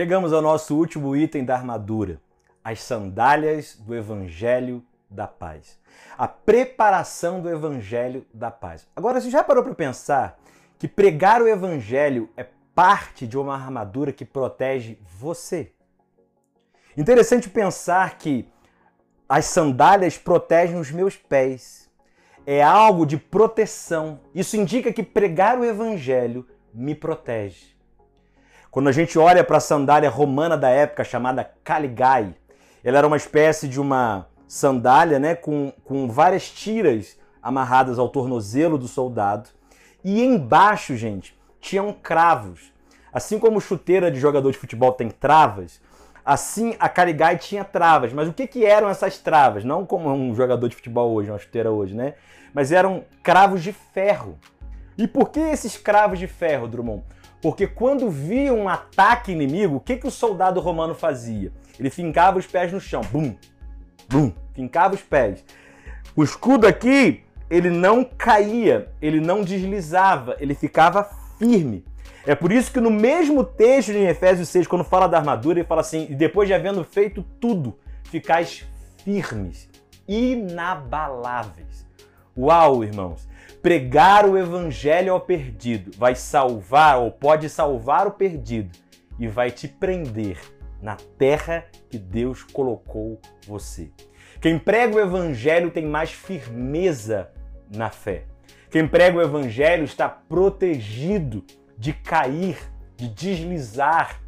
Chegamos ao nosso último item da armadura, as sandálias do Evangelho da Paz. A preparação do Evangelho da Paz. Agora, você já parou para pensar que pregar o Evangelho é parte de uma armadura que protege você? Interessante pensar que as sandálias protegem os meus pés. É algo de proteção. Isso indica que pregar o Evangelho me protege. Quando a gente olha para a sandália romana da época chamada caligai, ela era uma espécie de uma sandália né, com, com várias tiras amarradas ao tornozelo do soldado. E embaixo, gente, tinham cravos. Assim como chuteira de jogador de futebol tem travas, assim a Caligai tinha travas. Mas o que, que eram essas travas? Não como um jogador de futebol hoje, uma chuteira hoje, né? Mas eram cravos de ferro. E por que esses cravos de ferro, Drummond? Porque quando via um ataque inimigo, o que, que o soldado romano fazia? Ele fincava os pés no chão. Bum! Bum! Fincava os pés. O escudo aqui, ele não caía, ele não deslizava, ele ficava firme. É por isso que no mesmo texto de Efésios 6, quando fala da armadura, ele fala assim: e depois de havendo feito tudo, ficais firmes, inabaláveis. Uau, irmãos! Pregar o evangelho ao perdido vai salvar ou pode salvar o perdido e vai te prender na terra que Deus colocou você. Quem prega o evangelho tem mais firmeza na fé. Quem prega o evangelho está protegido de cair, de deslizar.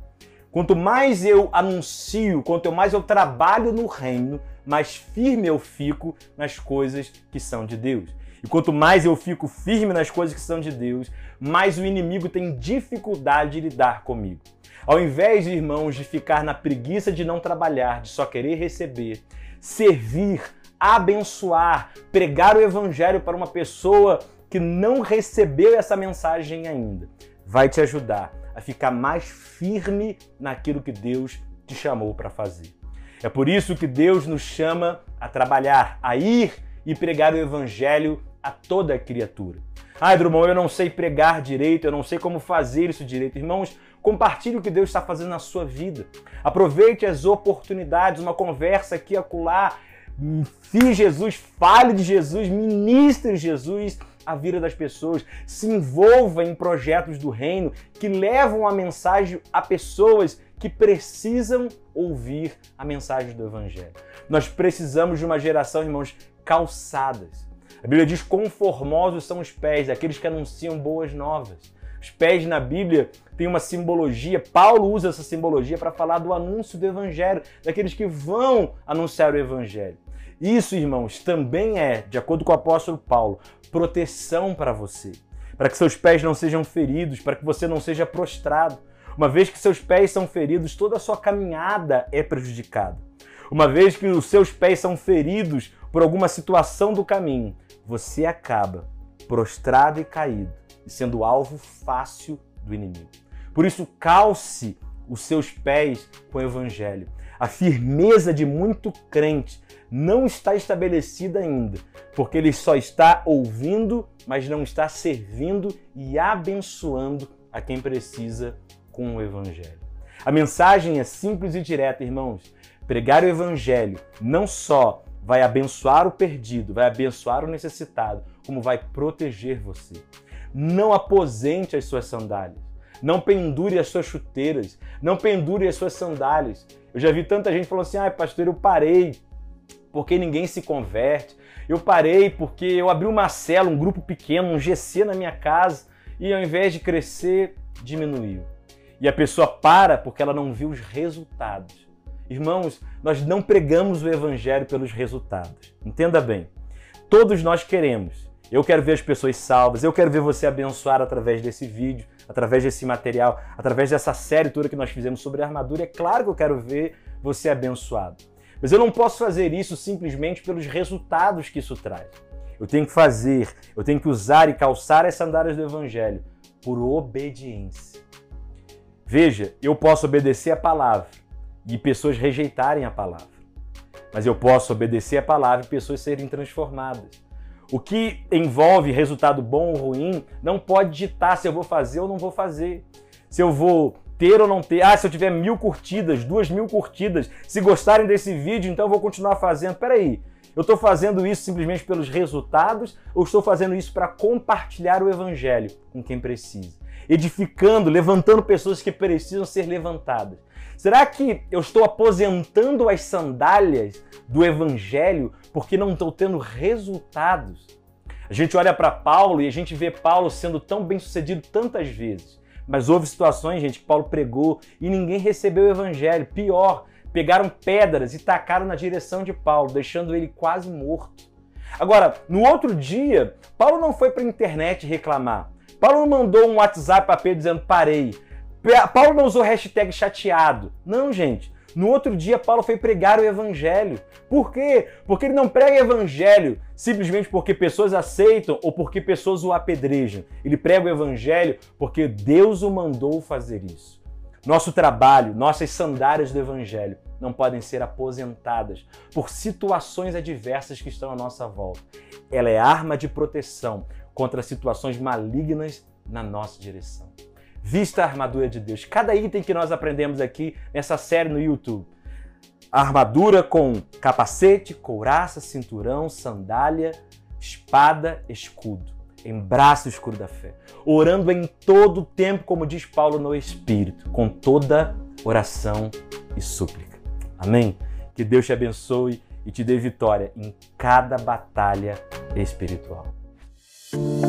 Quanto mais eu anuncio, quanto mais eu trabalho no reino, mais firme eu fico nas coisas que são de Deus. E quanto mais eu fico firme nas coisas que são de Deus, mais o inimigo tem dificuldade de lidar comigo. Ao invés, irmãos, de ficar na preguiça de não trabalhar, de só querer receber, servir, abençoar, pregar o evangelho para uma pessoa que não recebeu essa mensagem ainda, vai te ajudar a ficar mais firme naquilo que Deus te chamou para fazer. É por isso que Deus nos chama a trabalhar, a ir e pregar o evangelho a toda criatura. Ai, Drummond, eu não sei pregar direito, eu não sei como fazer isso direito. Irmãos, compartilhe o que Deus está fazendo na sua vida. Aproveite as oportunidades, uma conversa aqui acolá. Se Jesus, fale de Jesus, ministre Jesus a vida das pessoas, se envolva em projetos do reino que levam a mensagem a pessoas que precisam ouvir a mensagem do Evangelho. Nós precisamos de uma geração, irmãos, calçadas a Bíblia diz: conformosos são os pés daqueles que anunciam boas novas. Os pés na Bíblia têm uma simbologia, Paulo usa essa simbologia para falar do anúncio do Evangelho, daqueles que vão anunciar o Evangelho. Isso, irmãos, também é, de acordo com o apóstolo Paulo, proteção para você, para que seus pés não sejam feridos, para que você não seja prostrado. Uma vez que seus pés são feridos, toda a sua caminhada é prejudicada. Uma vez que os seus pés são feridos por alguma situação do caminho, você acaba prostrado e caído sendo alvo fácil do inimigo. Por isso, calce os seus pés com o evangelho. A firmeza de muito crente não está estabelecida ainda, porque ele só está ouvindo, mas não está servindo e abençoando a quem precisa com o evangelho. A mensagem é simples e direta, irmãos. Pregar o evangelho não só vai abençoar o perdido, vai abençoar o necessitado, como vai proteger você. Não aposente as suas sandálias. Não pendure as suas chuteiras. Não pendure as suas sandálias. Eu já vi tanta gente falando assim: ai, pastor, eu parei porque ninguém se converte. Eu parei porque eu abri uma cela, um grupo pequeno, um GC na minha casa e ao invés de crescer, diminuiu. E a pessoa para porque ela não viu os resultados. Irmãos, nós não pregamos o evangelho pelos resultados. Entenda bem. Todos nós queremos. Eu quero ver as pessoas salvas, eu quero ver você abençoar através desse vídeo, através desse material, através dessa série toda que nós fizemos sobre armadura. É claro que eu quero ver você abençoado. Mas eu não posso fazer isso simplesmente pelos resultados que isso traz. Eu tenho que fazer, eu tenho que usar e calçar as sandálias do evangelho por obediência. Veja, eu posso obedecer a palavra, e pessoas rejeitarem a palavra. Mas eu posso obedecer a palavra e pessoas serem transformadas. O que envolve resultado bom ou ruim não pode ditar se eu vou fazer ou não vou fazer. Se eu vou ter ou não ter. Ah, se eu tiver mil curtidas, duas mil curtidas, se gostarem desse vídeo, então eu vou continuar fazendo. Peraí, eu estou fazendo isso simplesmente pelos resultados ou estou fazendo isso para compartilhar o evangelho com quem precisa? Edificando, levantando pessoas que precisam ser levantadas. Será que eu estou aposentando as sandálias do evangelho porque não estou tendo resultados? A gente olha para Paulo e a gente vê Paulo sendo tão bem sucedido tantas vezes. Mas houve situações, gente, que Paulo pregou e ninguém recebeu o evangelho. Pior, pegaram pedras e tacaram na direção de Paulo, deixando ele quase morto. Agora, no outro dia, Paulo não foi para a internet reclamar. Paulo não mandou um WhatsApp para Pedro dizendo parei. Paulo não usou hashtag chateado. Não, gente. No outro dia, Paulo foi pregar o evangelho. Por quê? Porque ele não prega evangelho simplesmente porque pessoas aceitam ou porque pessoas o apedrejam. Ele prega o evangelho porque Deus o mandou fazer isso. Nosso trabalho, nossas sandálias do Evangelho não podem ser aposentadas por situações adversas que estão à nossa volta. Ela é arma de proteção contra situações malignas na nossa direção. Vista a armadura de Deus. Cada item que nós aprendemos aqui nessa série no YouTube. Armadura com capacete, couraça, cinturão, sandália, espada, escudo em braço escuro da fé, orando em todo o tempo, como diz Paulo no Espírito, com toda oração e súplica. Amém? Que Deus te abençoe e te dê vitória em cada batalha espiritual. Thank you.